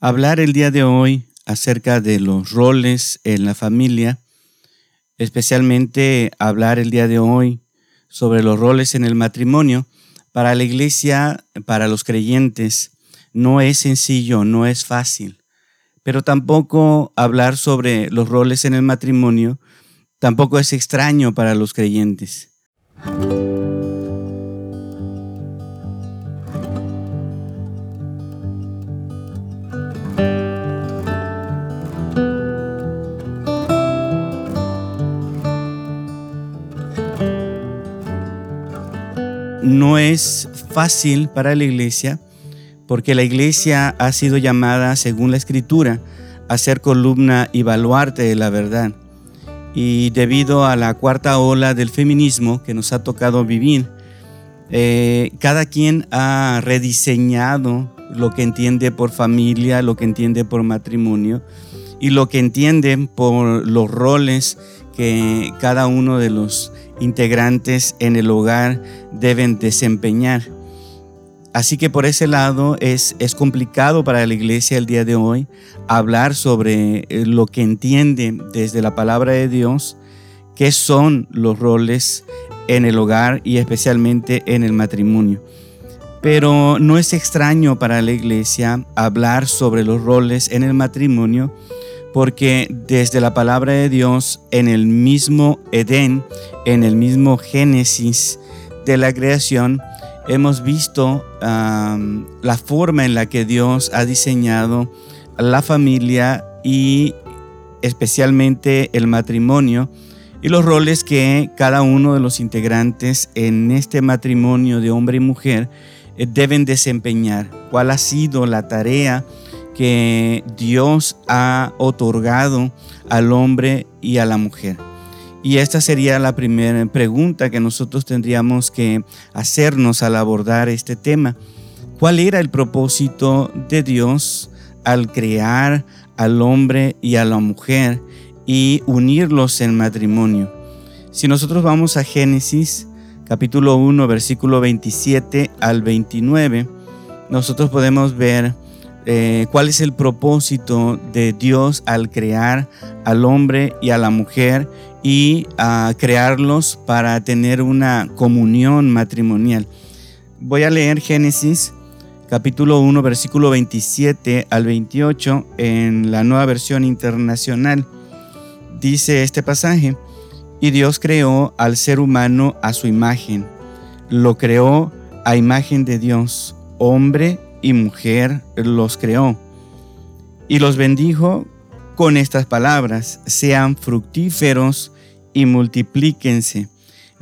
Hablar el día de hoy acerca de los roles en la familia, especialmente hablar el día de hoy sobre los roles en el matrimonio, para la iglesia, para los creyentes, no es sencillo, no es fácil. Pero tampoco hablar sobre los roles en el matrimonio, tampoco es extraño para los creyentes. No es fácil para la iglesia porque la iglesia ha sido llamada, según la escritura, a ser columna y baluarte de la verdad. Y debido a la cuarta ola del feminismo que nos ha tocado vivir, eh, cada quien ha rediseñado lo que entiende por familia, lo que entiende por matrimonio y lo que entiende por los roles que cada uno de los integrantes en el hogar deben desempeñar. Así que por ese lado es, es complicado para la iglesia el día de hoy hablar sobre eh, lo que entiende desde la palabra de Dios, qué son los roles en el hogar y especialmente en el matrimonio. Pero no es extraño para la iglesia hablar sobre los roles en el matrimonio porque desde la palabra de Dios en el mismo Edén, en el mismo Génesis de la creación, hemos visto la forma en la que Dios ha diseñado la familia y especialmente el matrimonio y los roles que cada uno de los integrantes en este matrimonio de hombre y mujer eh, deben desempeñar, cuál ha sido la tarea que Dios ha otorgado al hombre y a la mujer. Y esta sería la primera pregunta que nosotros tendríamos que hacernos al abordar este tema. ¿Cuál era el propósito de Dios al crear al hombre y a la mujer y unirlos en matrimonio? Si nosotros vamos a Génesis capítulo 1 versículo 27 al 29, nosotros podemos ver eh, cuál es el propósito de Dios al crear al hombre y a la mujer y a crearlos para tener una comunión matrimonial. Voy a leer Génesis capítulo 1 versículo 27 al 28 en la nueva versión internacional. Dice este pasaje, y Dios creó al ser humano a su imagen, lo creó a imagen de Dios, hombre y mujer los creó. Y los bendijo con estas palabras, sean fructíferos y multiplíquense,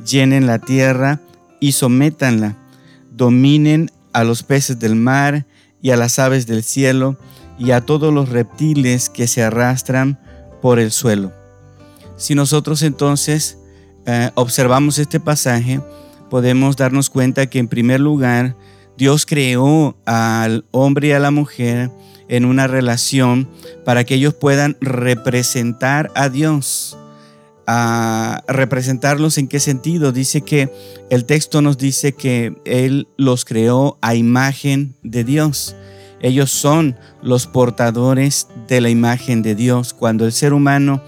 llenen la tierra y sométanla, dominen a los peces del mar y a las aves del cielo y a todos los reptiles que se arrastran por el suelo. Si nosotros entonces eh, observamos este pasaje, podemos darnos cuenta que en primer lugar Dios creó al hombre y a la mujer en una relación para que ellos puedan representar a Dios. A representarlos en qué sentido? Dice que el texto nos dice que Él los creó a imagen de Dios. Ellos son los portadores de la imagen de Dios. Cuando el ser humano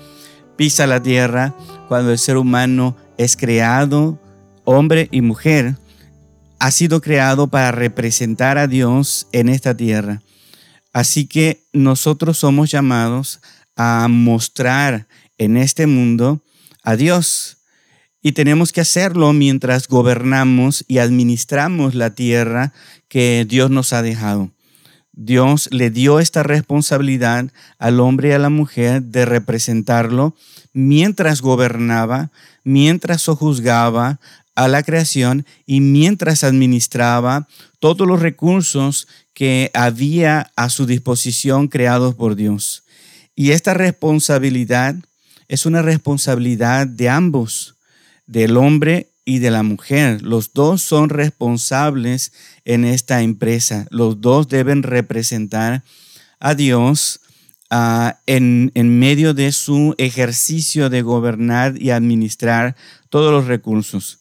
pisa la tierra, cuando el ser humano es creado, hombre y mujer, ha sido creado para representar a Dios en esta tierra. Así que nosotros somos llamados a mostrar en este mundo a Dios. Y tenemos que hacerlo mientras gobernamos y administramos la tierra que Dios nos ha dejado. Dios le dio esta responsabilidad al hombre y a la mujer de representarlo mientras gobernaba, mientras sojuzgaba, a la creación y mientras administraba todos los recursos que había a su disposición creados por Dios. Y esta responsabilidad es una responsabilidad de ambos, del hombre y de la mujer. Los dos son responsables en esta empresa. Los dos deben representar a Dios ah, en, en medio de su ejercicio de gobernar y administrar todos los recursos.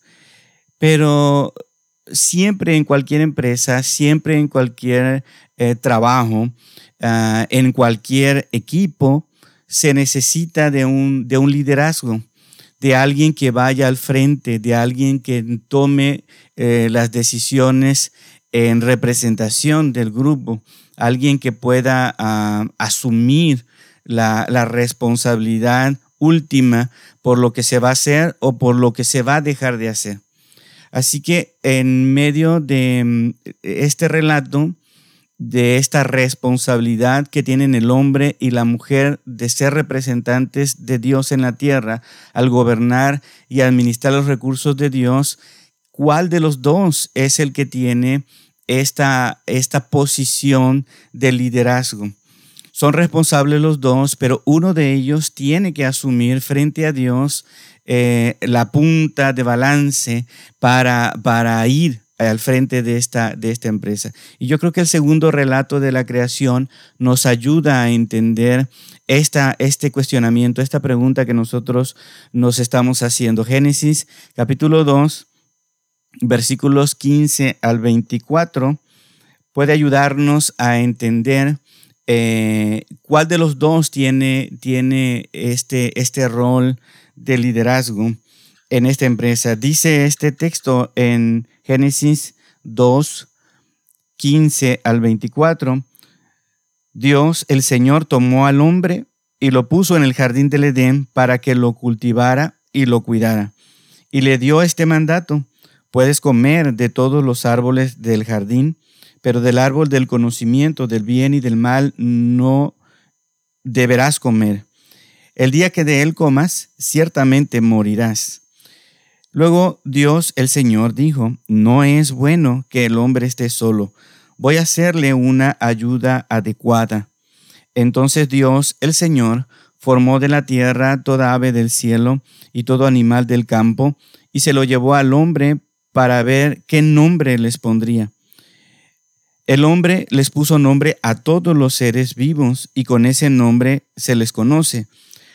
Pero siempre en cualquier empresa, siempre en cualquier eh, trabajo, ah, en cualquier equipo, se necesita de un, de un liderazgo, de alguien que vaya al frente, de alguien que tome eh, las decisiones en representación del grupo, alguien que pueda ah, asumir la, la responsabilidad última por lo que se va a hacer o por lo que se va a dejar de hacer. Así que en medio de mm, este relato, de esta responsabilidad que tienen el hombre y la mujer de ser representantes de Dios en la tierra, al gobernar y administrar los recursos de Dios, ¿cuál de los dos es el que tiene esta, esta posición de liderazgo? Son responsables los dos, pero uno de ellos tiene que asumir frente a Dios eh, la punta de balance para, para ir al frente de esta, de esta empresa. Y yo creo que el segundo relato de la creación nos ayuda a entender esta, este cuestionamiento, esta pregunta que nosotros nos estamos haciendo. Génesis capítulo 2, versículos 15 al 24, puede ayudarnos a entender eh, ¿Cuál de los dos tiene, tiene este, este rol de liderazgo en esta empresa? Dice este texto en Génesis 2, 15 al 24. Dios, el Señor, tomó al hombre y lo puso en el jardín del Edén para que lo cultivara y lo cuidara. Y le dio este mandato, puedes comer de todos los árboles del jardín, pero del árbol del conocimiento del bien y del mal no deberás comer. El día que de él comas, ciertamente morirás. Luego Dios el Señor dijo, no es bueno que el hombre esté solo, voy a hacerle una ayuda adecuada. Entonces Dios el Señor formó de la tierra toda ave del cielo y todo animal del campo, y se lo llevó al hombre para ver qué nombre les pondría. El hombre les puso nombre a todos los seres vivos y con ese nombre se les conoce.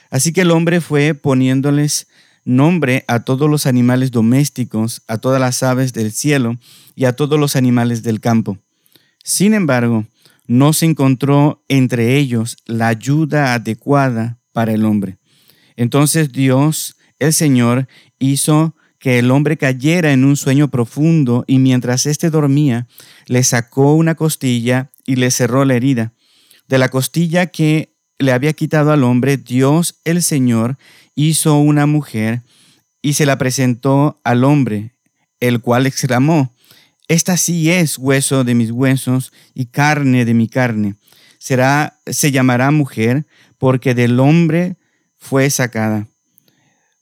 Así que el hombre fue poniéndoles nombre a todos los animales domésticos, a todas las aves del cielo y a todos los animales del campo. Sin embargo, no se encontró entre ellos la ayuda adecuada para el hombre. Entonces Dios, el Señor, hizo que el hombre cayera en un sueño profundo y mientras éste dormía, le sacó una costilla y le cerró la herida. De la costilla que le había quitado al hombre, Dios el Señor hizo una mujer y se la presentó al hombre, el cual exclamó, Esta sí es hueso de mis huesos y carne de mi carne. Será, se llamará mujer, porque del hombre fue sacada.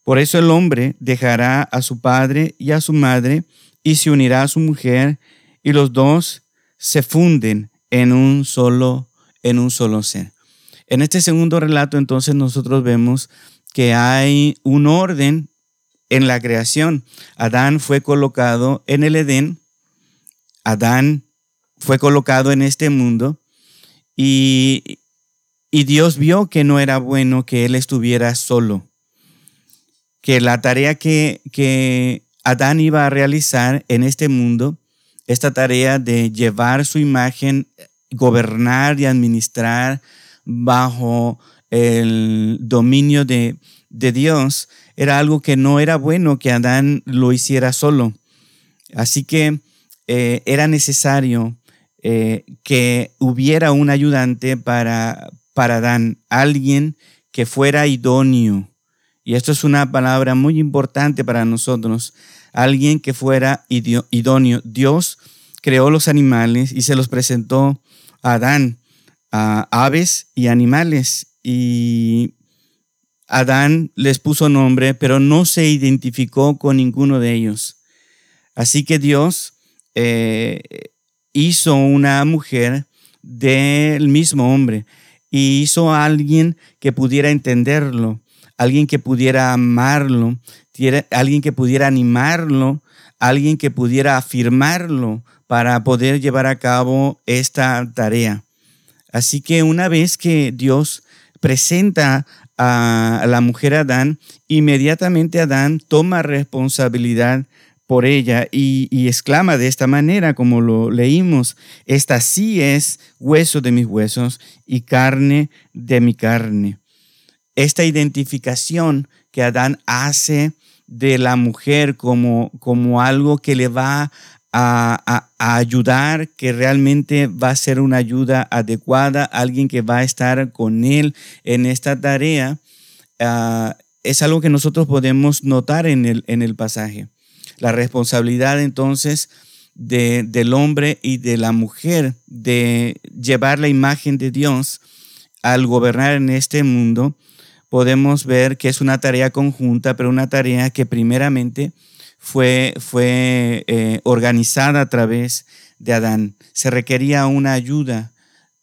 Por eso el hombre dejará a su padre y a su madre y se unirá a su mujer y los dos se funden en un solo en un solo ser. En este segundo relato entonces nosotros vemos que hay un orden en la creación. Adán fue colocado en el Edén. Adán fue colocado en este mundo y, y Dios vio que no era bueno que él estuviera solo que la tarea que, que Adán iba a realizar en este mundo, esta tarea de llevar su imagen, gobernar y administrar bajo el dominio de, Dios, era algo que no era bueno que Adán lo hiciera solo. Así que eh, era necesario eh, que hubiera un ayudante para, para Adán, alguien que fuera idóneo, y esto es una palabra muy importante para nosotros. Alguien que fuera idóneo. Dios creó los animales y se los presentó a Adán, a aves y animales. Y Adán les puso nombre, pero no se identificó con ninguno de ellos. Así que Dios eh, hizo una mujer del mismo hombre y hizo a alguien que pudiera entenderlo alguien que pudiera amarlo, alguien que pudiera animarlo, alguien que pudiera afirmarlo para poder llevar a cabo esta tarea. Así que una vez que Dios presenta a la mujer Adán, inmediatamente Adán toma responsabilidad por ella y, exclama de esta manera, como lo leímos, esta sí es hueso de mis huesos y carne de mi carne. Esta identificación que Adán hace de la mujer como, como algo que le va a, ayudar, que realmente va a ser una ayuda adecuada, alguien que va a estar con él en esta tarea, ah, es algo que nosotros podemos notar en el, en el pasaje. La responsabilidad entonces de, del hombre y de la mujer de llevar la imagen de Dios al gobernar en este mundo, podemos ver que es una tarea conjunta, pero una tarea que primeramente fue, fue eh, organizada a través de Adán. Se requería una ayuda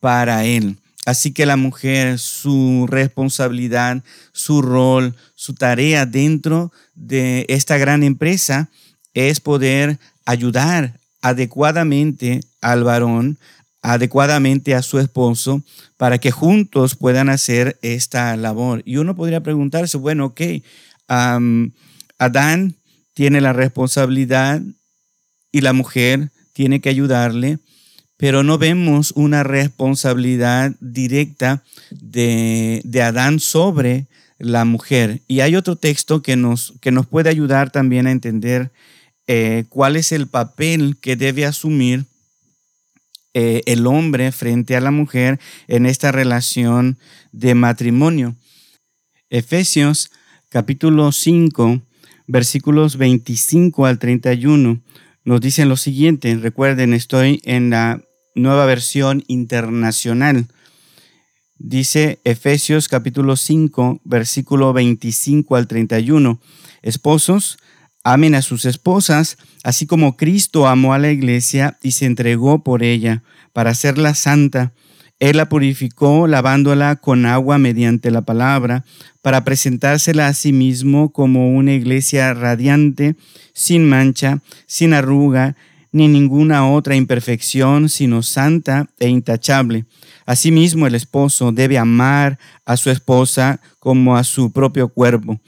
para él. Así que la mujer, su responsabilidad, su rol, su tarea dentro de esta gran empresa es poder ayudar adecuadamente al varón, adecuadamente a su esposo, para que juntos puedan hacer esta labor. Y uno podría preguntarse, bueno, ok, Adán tiene la responsabilidad y la mujer tiene que ayudarle, pero no vemos una responsabilidad directa de, de Adán sobre la mujer. Y hay otro texto que nos, que nos puede ayudar también a entender eh, cuál es el papel que debe asumir eh, el hombre frente a la mujer en esta relación de matrimonio. Efesios capítulo 5, versículos 25 al 31 nos dicen lo siguiente. Recuerden, estoy en la nueva versión internacional. Dice Efesios capítulo 5, versículo 25 al 31. Esposos, Amen a sus esposas, así como Cristo amó a la iglesia y se entregó por ella para hacerla santa. Él la purificó lavándola con agua mediante la palabra, para presentársela a sí mismo como una iglesia radiante, sin mancha, sin arruga, ni ninguna otra imperfección, sino santa e intachable. Asimismo, el esposo debe amar a su esposa como a su propio cuerpo.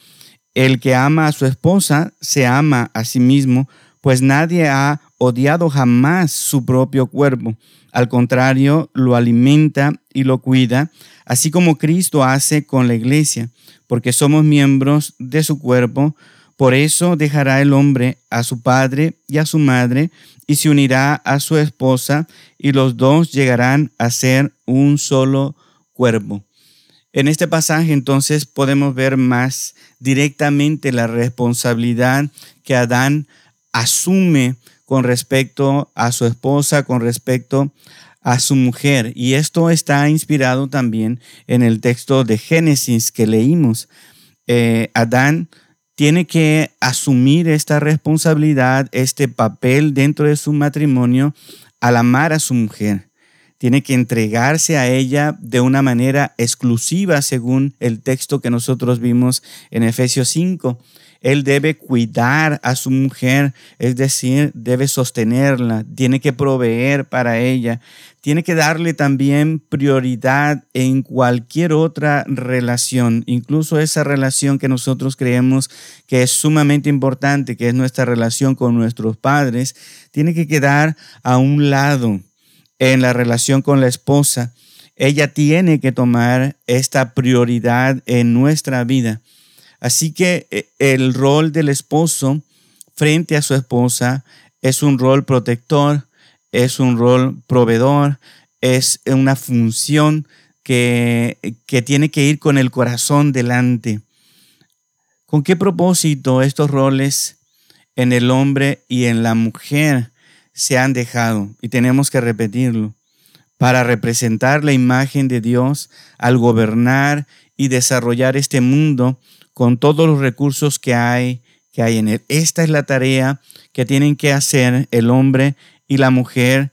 El que ama a su esposa se ama a sí mismo, pues nadie ha odiado jamás su propio cuerpo. Al contrario, lo alimenta y lo cuida, así como Cristo hace con la iglesia, porque somos miembros de su cuerpo. Por eso dejará el hombre a su padre y a su madre, y se unirá a su esposa, y los dos llegarán a ser un solo cuerpo. En este pasaje entonces podemos ver más directamente la responsabilidad que Adán asume con respecto a su esposa, con respecto a su mujer. Y esto está inspirado también en el texto de Génesis que leímos. Eh, Adán tiene que asumir esta responsabilidad, este papel dentro de su matrimonio al amar a su mujer tiene que entregarse a ella de una manera exclusiva según el texto que nosotros vimos en Efesios 5. Él debe cuidar a su mujer, es decir, debe sostenerla, tiene que proveer para ella, tiene que darle también prioridad en cualquier otra relación, incluso esa relación que nosotros creemos que es sumamente importante, que es nuestra relación con nuestros padres, tiene que quedar a un lado en la relación con la esposa, ella tiene que tomar esta prioridad en nuestra vida. Así que eh, el rol del esposo frente a su esposa es un rol protector, es un rol proveedor, es una función que, que tiene que ir con el corazón delante. ¿Con qué propósito estos roles en el hombre y en la mujer se han dejado, y tenemos que repetirlo, para representar la imagen de Dios al gobernar y desarrollar este mundo con todos los recursos que hay, que hay en él. Esta es la tarea que tienen que hacer el hombre y la mujer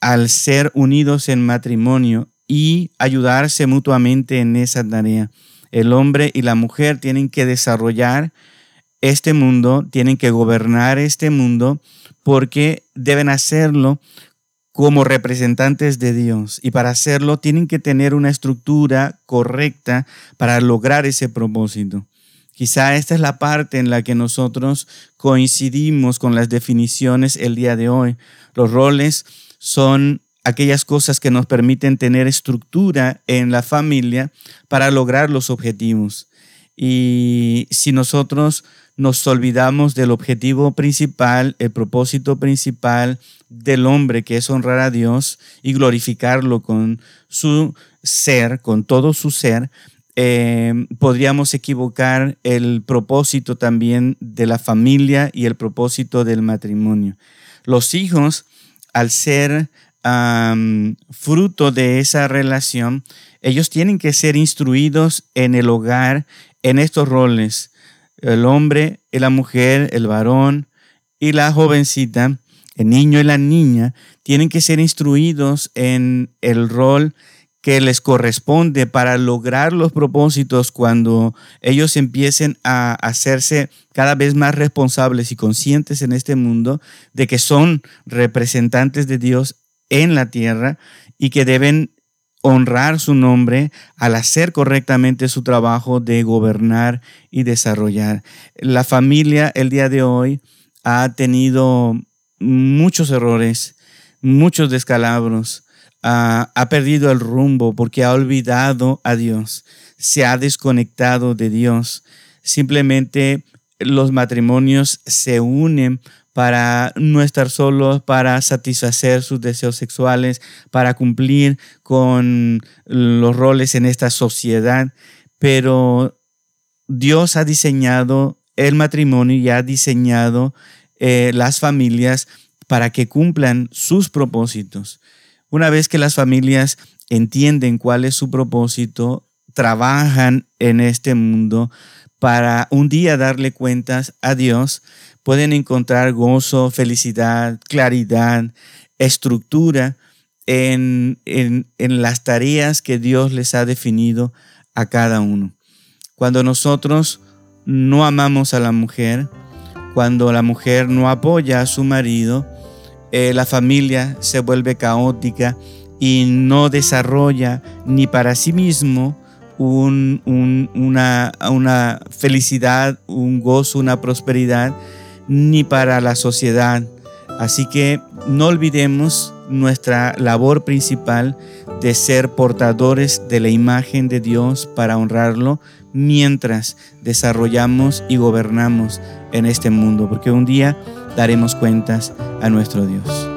al ser unidos en matrimonio y ayudarse mutuamente en esa tarea. El hombre y la mujer tienen que desarrollar este mundo, tienen que gobernar este mundo porque deben hacerlo como representantes de Dios y para hacerlo tienen que tener una estructura correcta para lograr ese propósito. Quizá esta es la parte en la que nosotros coincidimos con las definiciones el día de hoy. Los roles son aquellas cosas que nos permiten tener estructura en la familia para lograr los objetivos. Y si nosotros nos olvidamos del objetivo principal, el propósito principal del hombre, que es honrar a Dios y glorificarlo con su ser, con todo su ser, eh, podríamos equivocar el propósito también de la familia y el propósito del matrimonio. Los hijos, al ser fruto de esa relación, ellos tienen que ser instruidos en el hogar en estos roles. El hombre y la mujer, el varón y la jovencita, el niño y la niña, tienen que ser instruidos en el rol que les corresponde para lograr los propósitos cuando ellos empiecen a hacerse cada vez más responsables y conscientes en este mundo de que son representantes de Dios en la tierra y que deben honrar su nombre al hacer correctamente su trabajo de gobernar y desarrollar. La familia el día de hoy ha tenido muchos errores, muchos descalabros, ha perdido el rumbo porque ha olvidado a Dios, se ha desconectado de Dios. Simplemente los matrimonios se unen para no estar solos, para satisfacer sus deseos sexuales, para cumplir con los roles en esta sociedad. Pero Dios ha diseñado el matrimonio y ha diseñado eh, las familias para que cumplan sus propósitos. Una vez que las familias entienden cuál es su propósito, trabajan en este mundo para un día darle cuentas a Dios, pueden encontrar gozo, felicidad, claridad, estructura en, en, las tareas que Dios les ha definido a cada uno. Cuando nosotros no amamos a la mujer, cuando la mujer no apoya a su marido, eh, la familia se vuelve caótica y no desarrolla ni para sí mismo una, una felicidad, un gozo, una prosperidad, ni para la sociedad. Así que no olvidemos nuestra labor principal de ser portadores de la imagen de Dios para honrarlo mientras desarrollamos y gobernamos en este mundo, porque un día daremos cuentas a nuestro Dios.